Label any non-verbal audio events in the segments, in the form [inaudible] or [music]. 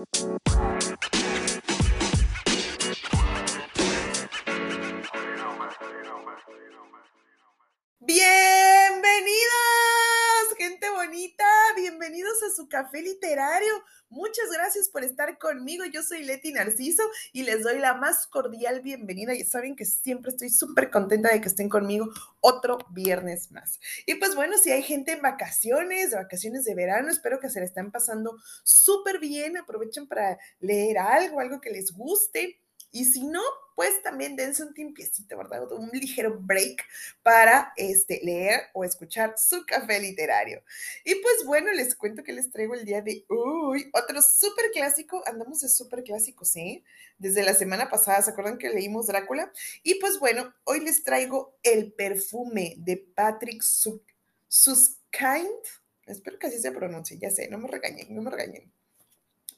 Música café literario. Muchas gracias por estar conmigo. Yo soy Leti Narciso y les doy la más cordial bienvenida. Y saben que siempre estoy súper contenta de que estén conmigo otro viernes más. Y pues bueno, si hay gente en vacaciones, de vacaciones de verano, espero que se le estén pasando súper bien. Aprovechen para leer algo, algo que les guste. Y si no, pues también dense un timpiecito, ¿verdad? Un ligero break para este, leer o escuchar su café literario. Y pues bueno, les cuento que les traigo el día de hoy otro súper clásico. Andamos de súper clásicos, ¿eh? Desde la semana pasada, ¿se acuerdan que leímos Drácula? Y pues bueno, hoy les traigo el perfume de Patrick Suskind. Espero que así se pronuncie, ya sé, no me regañen, no me regañen.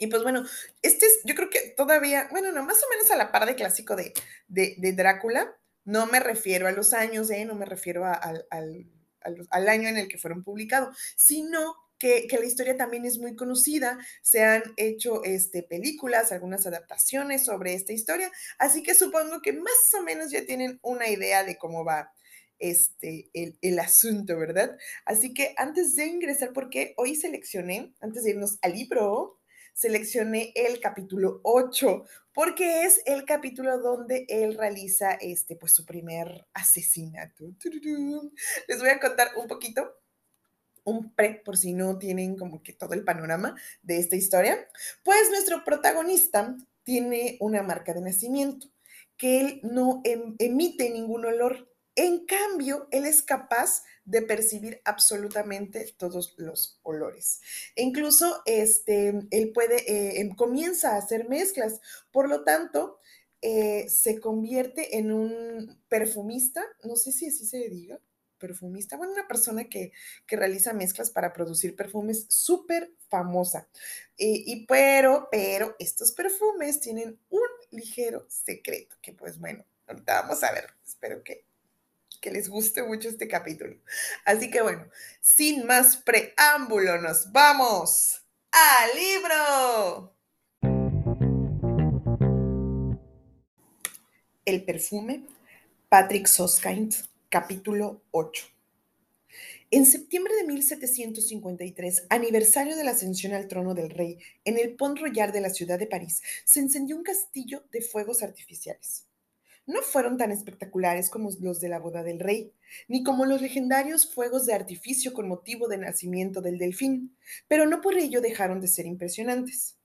Y pues bueno, este es, yo creo que todavía, bueno, no, más o menos a la par de clásico de, de, Drácula. No me refiero a los años, ¿eh? no me refiero al, al, año en el que fueron publicados, sino que, que, la historia también es muy conocida. Se han hecho este, películas, algunas adaptaciones sobre esta historia, así que supongo que más o menos ya tienen una idea de cómo va este, el, el, asunto, ¿verdad? Así que antes de ingresar, porque hoy seleccioné, antes de irnos al libro, seleccioné el capítulo 8, porque es el capítulo donde él realiza este, pues, su primer asesinato. Les voy a contar un poquito un pre, por si no tienen como que todo el panorama de esta historia. Pues nuestro protagonista tiene una marca de nacimiento, que él no em, emite ningún olor. En cambio, él es capaz de percibir absolutamente todos los olores. Incluso este, él puede, eh, em, comienza a hacer mezclas, por lo tanto, eh, se convierte en un perfumista, no sé si así se diga, perfumista, bueno, una persona que, realiza mezclas para producir perfumes súper famosa. Y, pero, pero estos perfumes tienen un ligero secreto, que pues bueno, ahorita vamos a ver, espero que que les guste mucho este capítulo. Así que bueno, sin más preámbulo, nos vamos al libro. El perfume, Patrick Soskind, capítulo 8. En septiembre de 1753, aniversario de la ascensión al trono del rey, en el Pont Royal de la ciudad de París, se encendió un castillo de fuegos artificiales no fueron tan espectaculares como los de la boda del rey, ni como los legendarios fuegos de artificio con motivo del nacimiento del delfín, pero no por ello dejaron de ser impresionantes.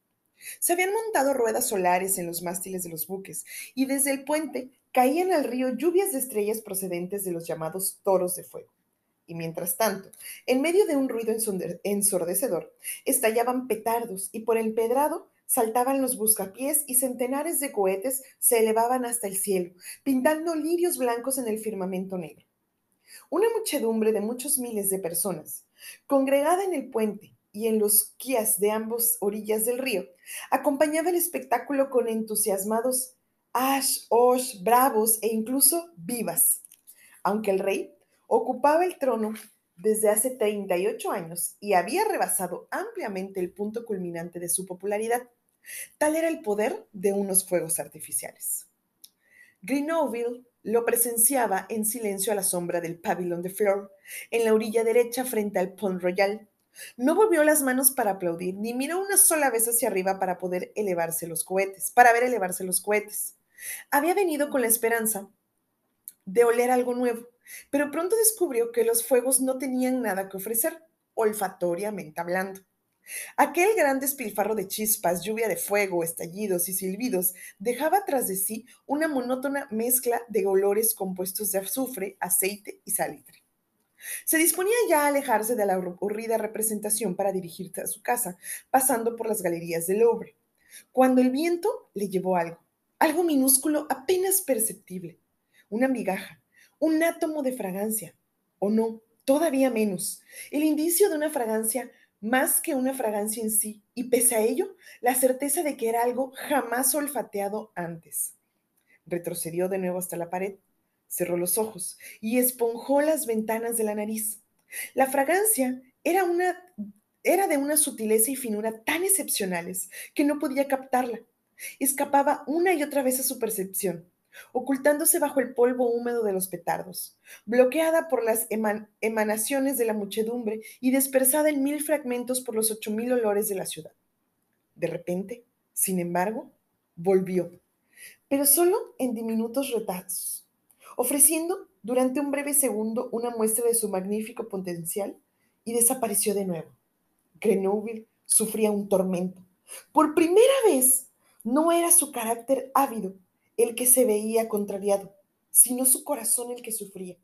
Se habían montado ruedas solares en los mástiles de los buques y desde el puente caían al río lluvias de estrellas procedentes de los llamados toros de fuego. Y mientras tanto, en medio de un ruido ensordecedor, estallaban petardos y por el pedrado saltaban los buscapiés y centenares de cohetes se elevaban hasta el cielo, pintando lirios blancos en el firmamento negro. Una muchedumbre de muchos miles de personas, congregada en el puente y en los quias de ambas orillas del río, acompañaba el espectáculo con entusiasmados ash, osh, bravos e incluso vivas. Aunque el rey ocupaba el trono desde hace 38 años y había rebasado ampliamente el punto culminante de su popularidad. Tal era el poder de unos fuegos artificiales. Grenoble lo presenciaba en silencio a la sombra del pabellón de flor, en la orilla derecha frente al Pont Royal. No volvió las manos para aplaudir, ni miró una sola vez hacia arriba para poder elevarse los cohetes, para ver elevarse los cohetes. Había venido con la esperanza de oler algo nuevo, pero pronto descubrió que los fuegos no tenían nada que ofrecer, olfatoriamente hablando. Aquel gran despilfarro de chispas, lluvia de fuego, estallidos y silbidos dejaba tras de sí una monótona mezcla de olores compuestos de azufre, aceite y salitre. Se disponía ya a alejarse de la aburrida representación para dirigirse a su casa, pasando por las galerías del Louvre, cuando el viento le llevó algo, algo minúsculo apenas perceptible, una migaja, un átomo de fragancia, o no, todavía menos, el indicio de una fragancia más que una fragancia en sí, y pese a ello, la certeza de que era algo jamás olfateado antes. Retrocedió de nuevo hasta la pared, cerró los ojos y esponjó las ventanas de la nariz. La fragancia era una era de una sutileza y finura tan excepcionales que no podía captarla. Escapaba una y otra vez a su percepción, ocultándose bajo el polvo húmedo de los petardos, bloqueada por las emanaciones de la muchedumbre y dispersada en mil fragmentos por los ocho mil olores de la ciudad. De repente, sin embargo, volvió, pero solo en diminutos retazos, ofreciendo durante un breve segundo una muestra de su magnífico potencial y desapareció de nuevo. Grenoble sufría un tormento. Por primera vez, no era su carácter ávido el que se veía contrariado, sino su corazón el que sufría.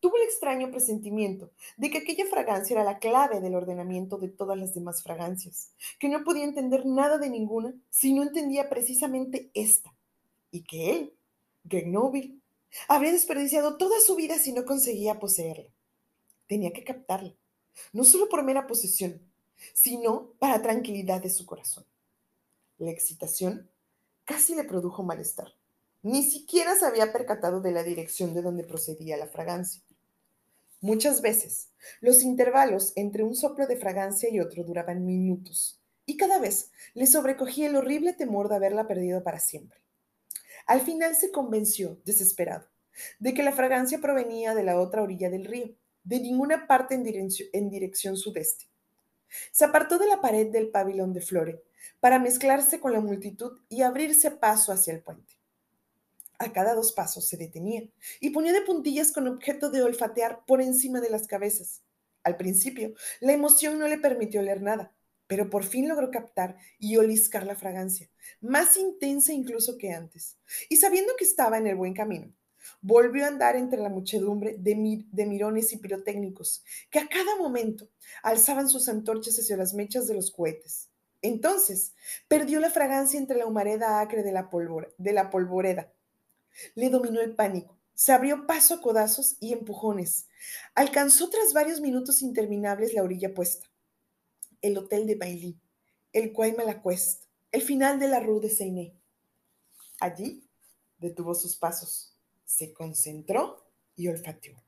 Tuvo el extraño presentimiento de que aquella fragancia era la clave del ordenamiento de todas las demás fragancias, que no podía entender nada de ninguna si no entendía precisamente esta, y que él, Grenoble, habría desperdiciado toda su vida si no conseguía poseerla. Tenía que captarla, no solo por mera posesión, sino para tranquilidad de su corazón. La excitación casi le produjo malestar. Ni siquiera se había percatado de la dirección de donde procedía la fragancia. Muchas veces, los intervalos entre un soplo de fragancia y otro duraban minutos, y cada vez le sobrecogía el horrible temor de haberla perdido para siempre. Al final se convenció, desesperado, de que la fragancia provenía de la otra orilla del río, de ninguna parte en dirección, en sudeste. Se apartó de la pared del pabellón de Flore para mezclarse con la multitud y abrirse paso hacia el puente. A cada dos pasos se detenía y ponía de puntillas con objeto de olfatear por encima de las cabezas. Al principio, la emoción no le permitió leer nada, pero por fin logró captar y oliscar la fragancia, más intensa incluso que antes. Y sabiendo que estaba en el buen camino, volvió a andar entre la muchedumbre de, de, mirones y pirotécnicos, que a cada momento alzaban sus antorchas hacia las mechas de los cohetes. Entonces, perdió la fragancia entre la humareda acre de la, de la polvoreda. Le dominó el pánico. Se abrió paso a codazos y empujones. Alcanzó tras varios minutos interminables la orilla puesta. El hotel de Bailly, el Malaquest, el final de la Rue de Seiné. Allí detuvo sus pasos se concentró y olfateó.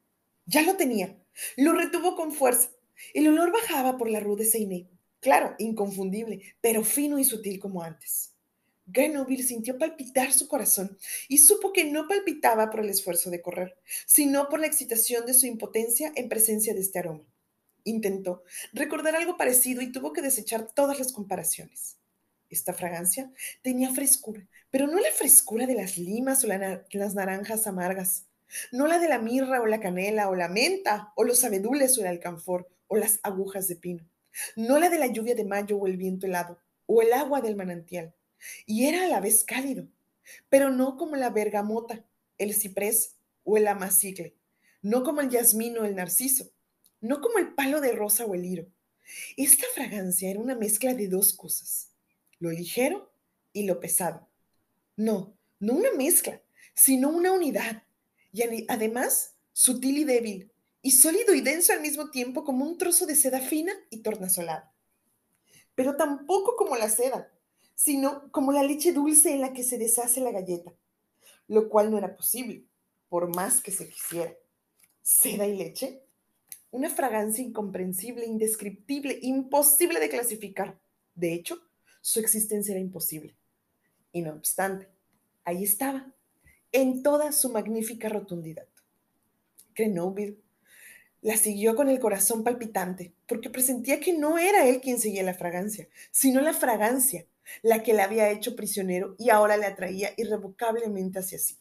Ya lo tenía. Lo retuvo con fuerza. El olor bajaba por la rue de Seiné. Claro, inconfundible, pero fino y sutil como antes. Grenoble sintió palpitar su corazón y supo que no palpitaba por el esfuerzo de correr, sino por la excitación de su impotencia en presencia de este aroma. Intentó recordar algo parecido y tuvo que desechar todas las comparaciones. Esta fragancia tenía frescura, pero no la frescura de las limas o las naranjas amargas, no la de la mirra o la canela o la menta o los abedules o el alcanfor o las agujas de pino, no la de la lluvia de mayo o el viento helado o el agua del manantial. Y era a la vez cálido, pero no como la bergamota, el ciprés o el amacicle, no como el jazmín o el narciso, no como el palo de rosa o el hiro. Esta fragancia era una mezcla de dos cosas lo ligero y lo pesado. No, no una mezcla, sino una unidad. Y además, sutil y débil, y sólido y denso al mismo tiempo como un trozo de seda fina y tornasolada. Pero tampoco como la seda, sino como la leche dulce en la que se deshace la galleta, lo cual no era posible, por más que se quisiera. ¿Seda y leche? Una fragancia incomprensible, indescriptible, imposible de clasificar. De hecho, su existencia era imposible. Y no obstante, ahí estaba, en toda su magnífica rotundidad. Grenoble la siguió con el corazón palpitante, porque presentía que no era él quien seguía la fragancia, sino la fragancia, la que le había hecho prisionero y ahora le atraía irrevocablemente hacia sí.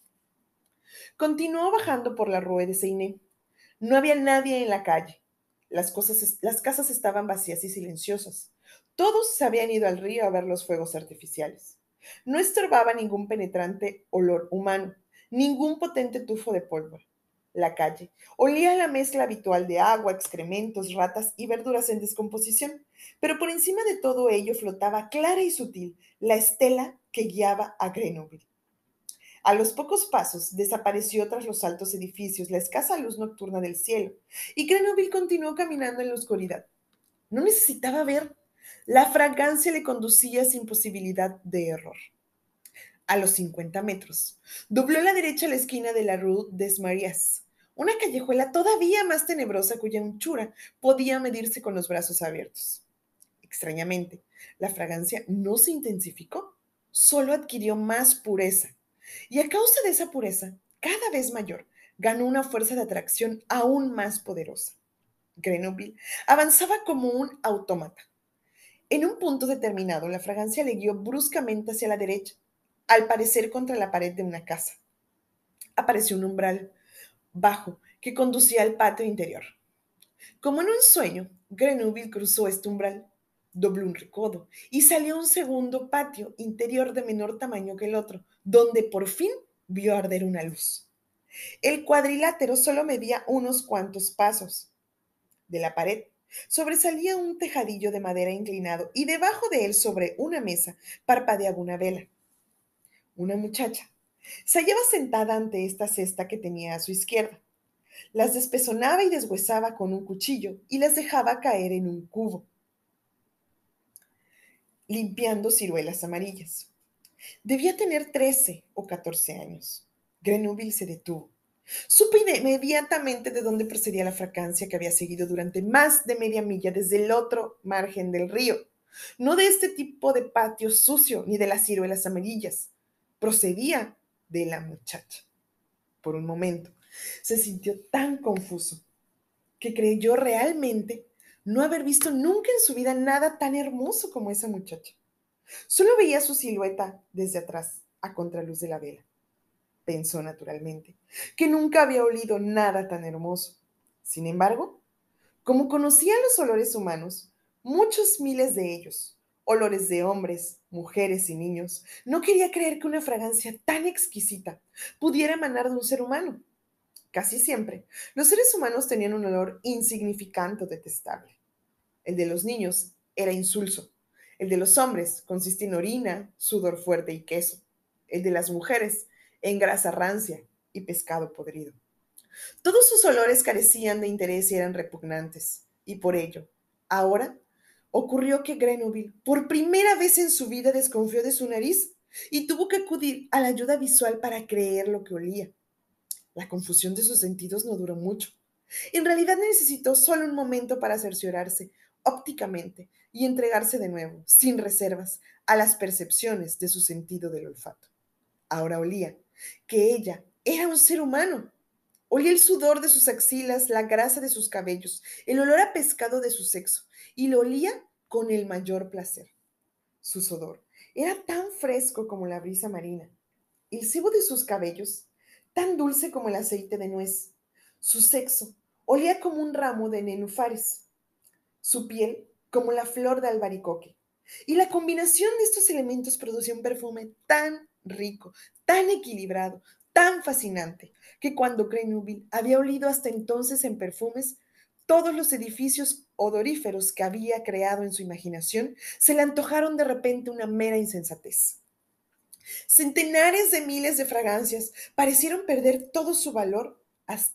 Continuó bajando por la Rue de Seiné. No había nadie en la calle. Las, cosas, las casas estaban vacías y silenciosas. Todos se habían ido al río a ver los fuegos artificiales. No estorbaba ningún penetrante olor humano, ningún potente tufo de pólvora. La calle olía la mezcla habitual de agua, excrementos, ratas y verduras en descomposición, pero por encima de todo ello flotaba clara y sutil la estela que guiaba a Grenoble. A los pocos pasos desapareció tras los altos edificios la escasa luz nocturna del cielo, y Grenoble continuó caminando en la oscuridad. No necesitaba ver la fragancia le conducía sin posibilidad de error. A los 50 metros, dobló a la derecha la esquina de la Rue des Maries, una callejuela todavía más tenebrosa cuya anchura podía medirse con los brazos abiertos. Extrañamente, la fragancia no se intensificó, solo adquirió más pureza. Y a causa de esa pureza, cada vez mayor, ganó una fuerza de atracción aún más poderosa. Grenoble avanzaba como un autómata. En un punto determinado, la fragancia le guió bruscamente hacia la derecha, al parecer contra la pared de una casa. Apareció un umbral bajo que conducía al patio interior. Como en un sueño, Grenoble cruzó este umbral, dobló un recodo y salió a un segundo patio interior de menor tamaño que el otro, donde por fin vio arder una luz. El cuadrilátero solo medía unos cuantos pasos. De la pared sobresalía un tejadillo de madera inclinado y debajo de él, sobre una mesa, parpadeaba una vela. Una muchacha se hallaba sentada ante esta cesta que tenía a su izquierda. Las despezonaba y deshuesaba con un cuchillo y las dejaba caer en un cubo, limpiando ciruelas amarillas. Debía tener trece o catorce años. Grenoble se detuvo. Supe inmediatamente de dónde procedía la fragancia que había seguido durante más de media milla desde el otro margen del río. No de este tipo de patio sucio ni de las ciruelas amarillas. Procedía de la muchacha. Por un momento se sintió tan confuso que creyó realmente no haber visto nunca en su vida nada tan hermoso como esa muchacha. Solo veía su silueta desde atrás, a contraluz de la vela. Pensó naturalmente que nunca había olido nada tan hermoso. Sin embargo, como conocía los olores humanos, muchos miles de ellos, olores de hombres, mujeres y niños, no quería creer que una fragancia tan exquisita pudiera emanar de un ser humano. Casi siempre, los seres humanos tenían un olor insignificante o detestable. El de los niños era insulso. El de los hombres consistía en orina, sudor fuerte y queso. El de las mujeres en grasa rancia y pescado podrido. Todos sus olores carecían de interés y eran repugnantes. Y por ello, ahora ocurrió que Grenoble, por primera vez en su vida, desconfió de su nariz y tuvo que acudir a la ayuda visual para creer lo que olía. La confusión de sus sentidos no duró mucho. En realidad necesitó solo un momento para cerciorarse ópticamente y entregarse de nuevo, sin reservas, a las percepciones de su sentido del olfato. Ahora olía que ella era un ser humano. Olía el sudor de sus axilas, la grasa de sus cabellos, el olor a pescado de su sexo, y lo olía con el mayor placer. Su sudor era tan fresco como la brisa marina, el cebo de sus cabellos tan dulce como el aceite de nuez. Su sexo olía como un ramo de nenufares, su piel como la flor de albaricoque. Y la combinación de estos elementos producía un perfume tan rico, tan equilibrado, tan fascinante, que cuando Grenoble había olido hasta entonces en perfumes, todos los edificios odoríferos que había creado en su imaginación se le antojaron de repente una mera insensatez. Centenares de miles de fragancias parecieron perder todo su valor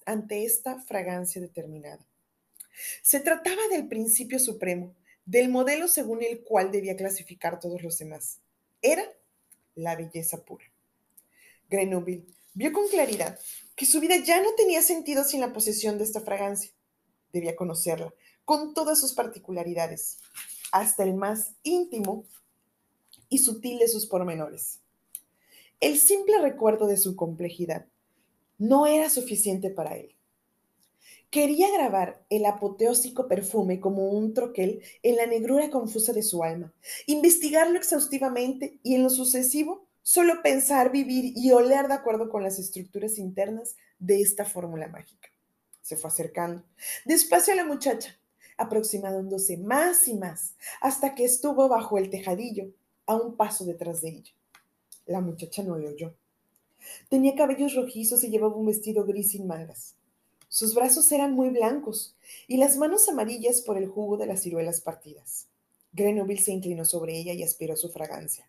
ante esta fragancia determinada. Se trataba del principio supremo, del modelo según el cual debía clasificar todos los demás. Era la belleza pura. Grenoble vio con claridad que su vida ya no tenía sentido sin la posesión de esta fragancia. Debía conocerla con todas sus particularidades, hasta el más íntimo y sutil de sus pormenores. El simple recuerdo de su complejidad no era suficiente para él. Quería grabar el apoteósico perfume como un troquel en la negrura confusa de su alma, investigarlo exhaustivamente y en lo sucesivo solo pensar, vivir y oler de acuerdo con las estructuras internas de esta fórmula mágica. Se fue acercando despacio a la muchacha, aproximándose más y más, hasta que estuvo bajo el tejadillo, a un paso detrás de ella. La muchacha no le oyó. Tenía cabellos rojizos y llevaba un vestido gris sin mangas. Sus brazos eran muy blancos y las manos amarillas por el jugo de las ciruelas partidas. Grenoble se inclinó sobre ella y aspiró su fragancia.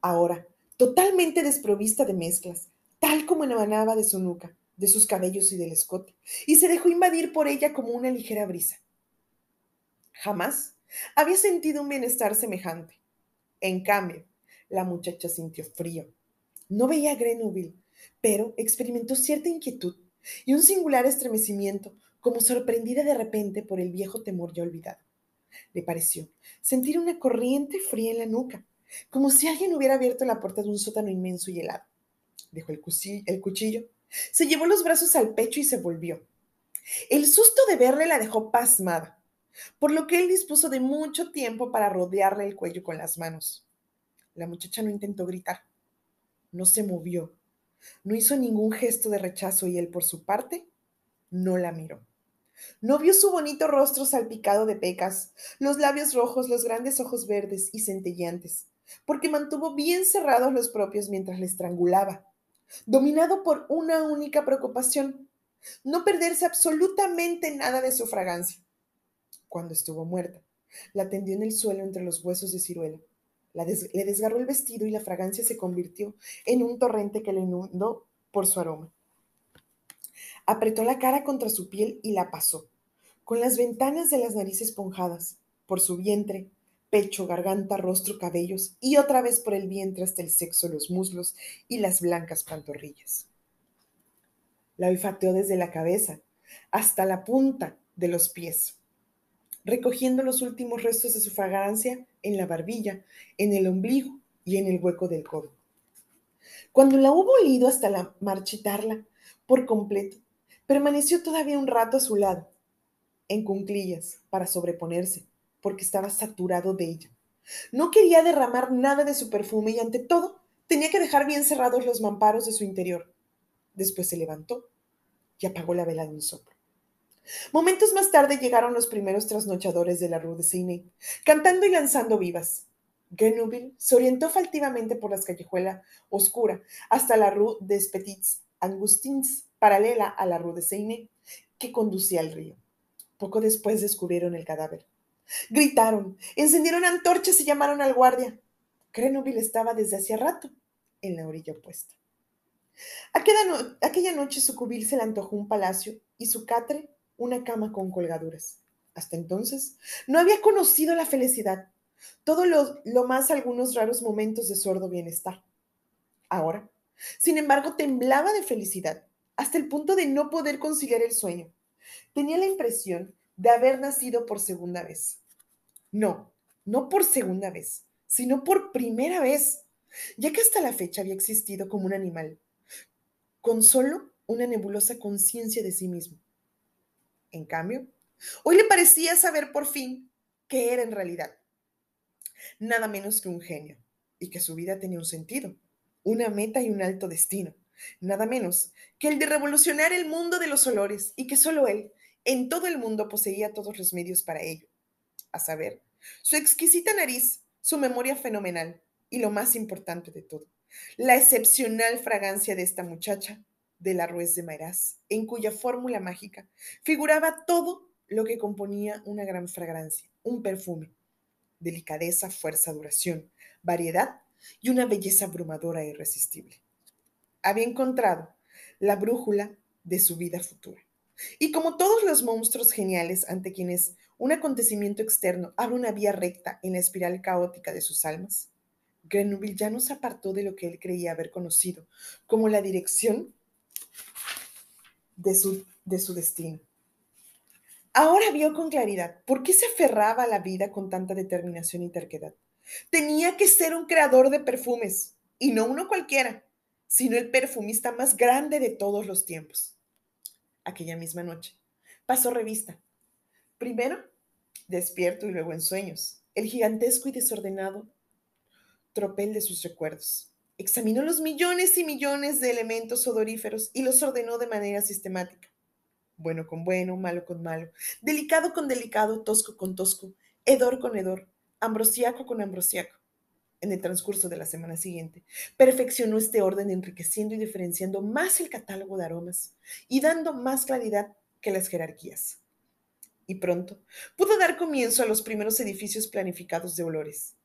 Ahora, totalmente desprovista de mezclas, tal como emanaba de su nuca, de sus cabellos y del escote, y se dejó invadir por ella como una ligera brisa. Jamás había sentido un bienestar semejante. En cambio, la muchacha sintió frío. No veía a Grenoble, pero experimentó cierta inquietud y un singular estremecimiento, como sorprendida de repente por el viejo temor ya olvidado. Le pareció sentir una corriente fría en la nuca, como si alguien hubiera abierto la puerta de un sótano inmenso y helado. Dejó el, el cuchillo, se llevó los brazos al pecho y se volvió. El susto de verle la dejó pasmada, por lo que él dispuso de mucho tiempo para rodearle el cuello con las manos. La muchacha no intentó gritar, no se movió, no hizo ningún gesto de rechazo y él, por su parte, no la miró. No vio su bonito rostro salpicado de pecas, los labios rojos, los grandes ojos verdes y centelleantes, porque mantuvo bien cerrados los propios mientras le estrangulaba, dominado por una única preocupación, no perderse absolutamente nada de su fragancia. Cuando estuvo muerta, la tendió en el suelo entre los huesos de ciruela. le desgarró el vestido y la fragancia se convirtió en un torrente que le inundó por su aroma. Apretó la cara contra su piel y la pasó, con las ventanas de las narices esponjadas, por su vientre, pecho, garganta, rostro, cabellos, y otra vez por el vientre hasta el sexo, los muslos y las blancas pantorrillas. La olfateó desde la cabeza hasta la punta de los pies, recogiendo los últimos restos de su fragancia en la barbilla, en el ombligo y en el hueco del codo. Cuando la hubo olido hasta la marchitarla por completo, permaneció todavía un rato a su lado, en cunclillas, para sobreponerse, porque estaba saturado de ella. No quería derramar nada de su perfume y ante todo tenía que dejar bien cerrados los mamparos de su interior. Después se levantó y apagó la vela de un soplo. Momentos más tarde llegaron los primeros trasnochadores de la Rue de Seine, cantando y lanzando vivas. Grenouille se orientó faltivamente por la callejuela oscura hasta la Rue des Petits Angustins, paralela a la Rue de Seine, que conducía al río. Poco después descubrieron el cadáver. Gritaron, encendieron antorchas y llamaron al guardia. Grenouille estaba desde hacía rato en la orilla opuesta. Aquella, noche su cubil se le antojó un palacio y su catre una cama con colgaduras. Hasta entonces no había conocido la felicidad, todo lo, más algunos raros momentos de sordo bienestar. Ahora, sin embargo, temblaba de felicidad, hasta el punto de no poder conciliar el sueño. Tenía la impresión de haber nacido por segunda vez. No, no por segunda vez, sino por primera vez, ya que hasta la fecha había existido como un animal, con solo una nebulosa conciencia de sí mismo. En cambio, hoy le parecía saber por fin qué era en realidad. Nada menos que un genio, y que su vida tenía un sentido, una meta y un alto destino. Nada menos que el de revolucionar el mundo de los olores, y que solo él, en todo el mundo, poseía todos los medios para ello. A saber, su exquisita nariz, su memoria fenomenal, y lo más importante de todo, la excepcional fragancia de esta muchacha de la Ruiz de Mairás, en cuya fórmula mágica figuraba todo lo que componía una gran fragancia, un perfume, delicadeza, fuerza, duración, variedad y una belleza abrumadora e irresistible. Había encontrado la brújula de su vida futura. Y como todos los monstruos geniales ante quienes un acontecimiento externo abre una vía recta en la espiral caótica de sus almas, Grenouille ya no se apartó de lo que él creía haber conocido como la dirección de su, de su destino. Ahora vio con claridad por qué se aferraba a la vida con tanta determinación y terquedad. Tenía que ser un creador de perfumes, y no uno cualquiera, sino el perfumista más grande de todos los tiempos. Aquella misma noche pasó revista. Primero, despierto y luego en sueños, el gigantesco y desordenado tropel de sus recuerdos. Examinó los millones y millones de elementos odoríferos y los ordenó de manera sistemática. Bueno con bueno, malo con malo, delicado con delicado, tosco con tosco, hedor con hedor, ambrosiaco con ambrosiaco. En el transcurso de la semana siguiente, perfeccionó este orden enriqueciendo y diferenciando más el catálogo de aromas y dando más claridad que las jerarquías. Y pronto pudo dar comienzo a los primeros edificios planificados de olores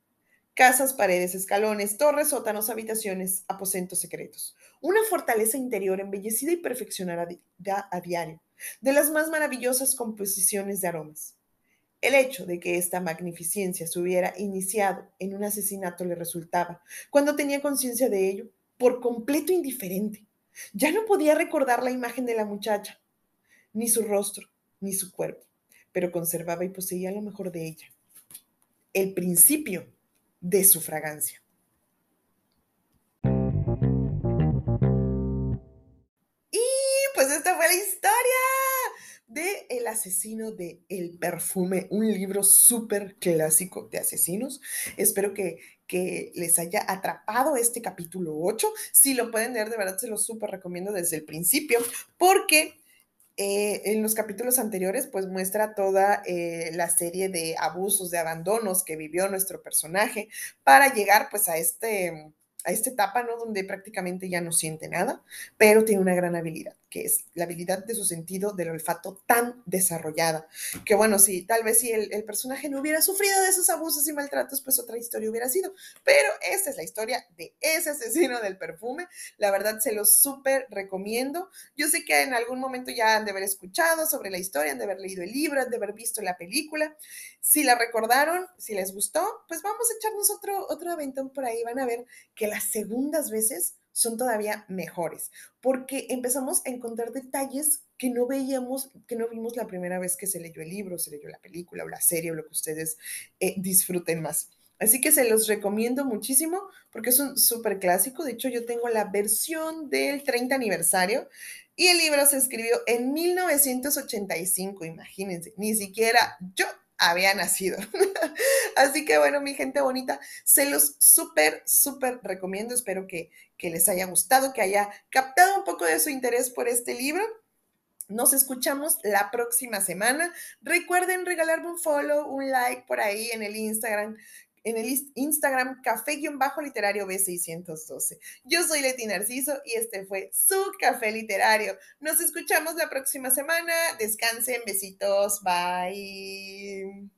casas, paredes, escalones, torres, sótanos, habitaciones, aposentos secretos. Una fortaleza interior embellecida y perfeccionada a diario, de las más maravillosas composiciones de aromas. El hecho de que esta magnificencia se hubiera iniciado en un asesinato le resultaba, cuando tenía conciencia de ello, por completo indiferente, Ya no podía recordar la imagen de la muchacha, ni su rostro, ni su cuerpo, pero conservaba y poseía lo mejor de ella, el principio de su fragancia. Y pues esta fue la historia de El asesino de El perfume, un libro súper clásico de asesinos. Espero que, que les haya atrapado este capítulo 8. Si lo pueden leer, de verdad se lo súper recomiendo desde el principio, porque eh, en los capítulos anteriores, pues muestra toda eh, la serie de abusos, de abandonos que vivió nuestro personaje para llegar pues a este a esta etapa, ¿no? Donde prácticamente ya no siente nada, pero tiene una gran habilidad, que es la habilidad de su sentido del olfato tan desarrollada, que bueno, sí, tal vez si el, personaje no hubiera sufrido de esos abusos y maltratos, pues otra historia hubiera sido, pero esta es la historia de ese asesino del perfume, la verdad se lo súper recomiendo, yo sé que en algún momento ya han de haber escuchado sobre la historia, han de haber leído el libro, han de haber visto la película, si la recordaron, si les gustó, pues vamos a echarnos otro, otro aventón por ahí, van a ver que las segundas veces son todavía mejores, porque empezamos a encontrar detalles que no veíamos, que no vimos la primera vez que se leyó el libro, se leyó la película o la serie o lo que ustedes eh, disfruten más. Así que se los recomiendo muchísimo porque es un súper clásico. De hecho, yo tengo la versión del 30 aniversario y el libro se escribió en 1985, imagínense, ni siquiera yo había nacido. [laughs] Así que bueno, mi gente bonita, se los súper, súper recomiendo. Espero que, que les haya gustado, que haya captado un poco de su interés por este libro. Nos escuchamos la próxima semana. Recuerden regalarme un follow, un like por ahí en el Instagram en el Instagram café-literario B612. Yo soy Leti Narciso y este fue su café literario. Nos escuchamos la próxima semana. Descansen, besitos, bye.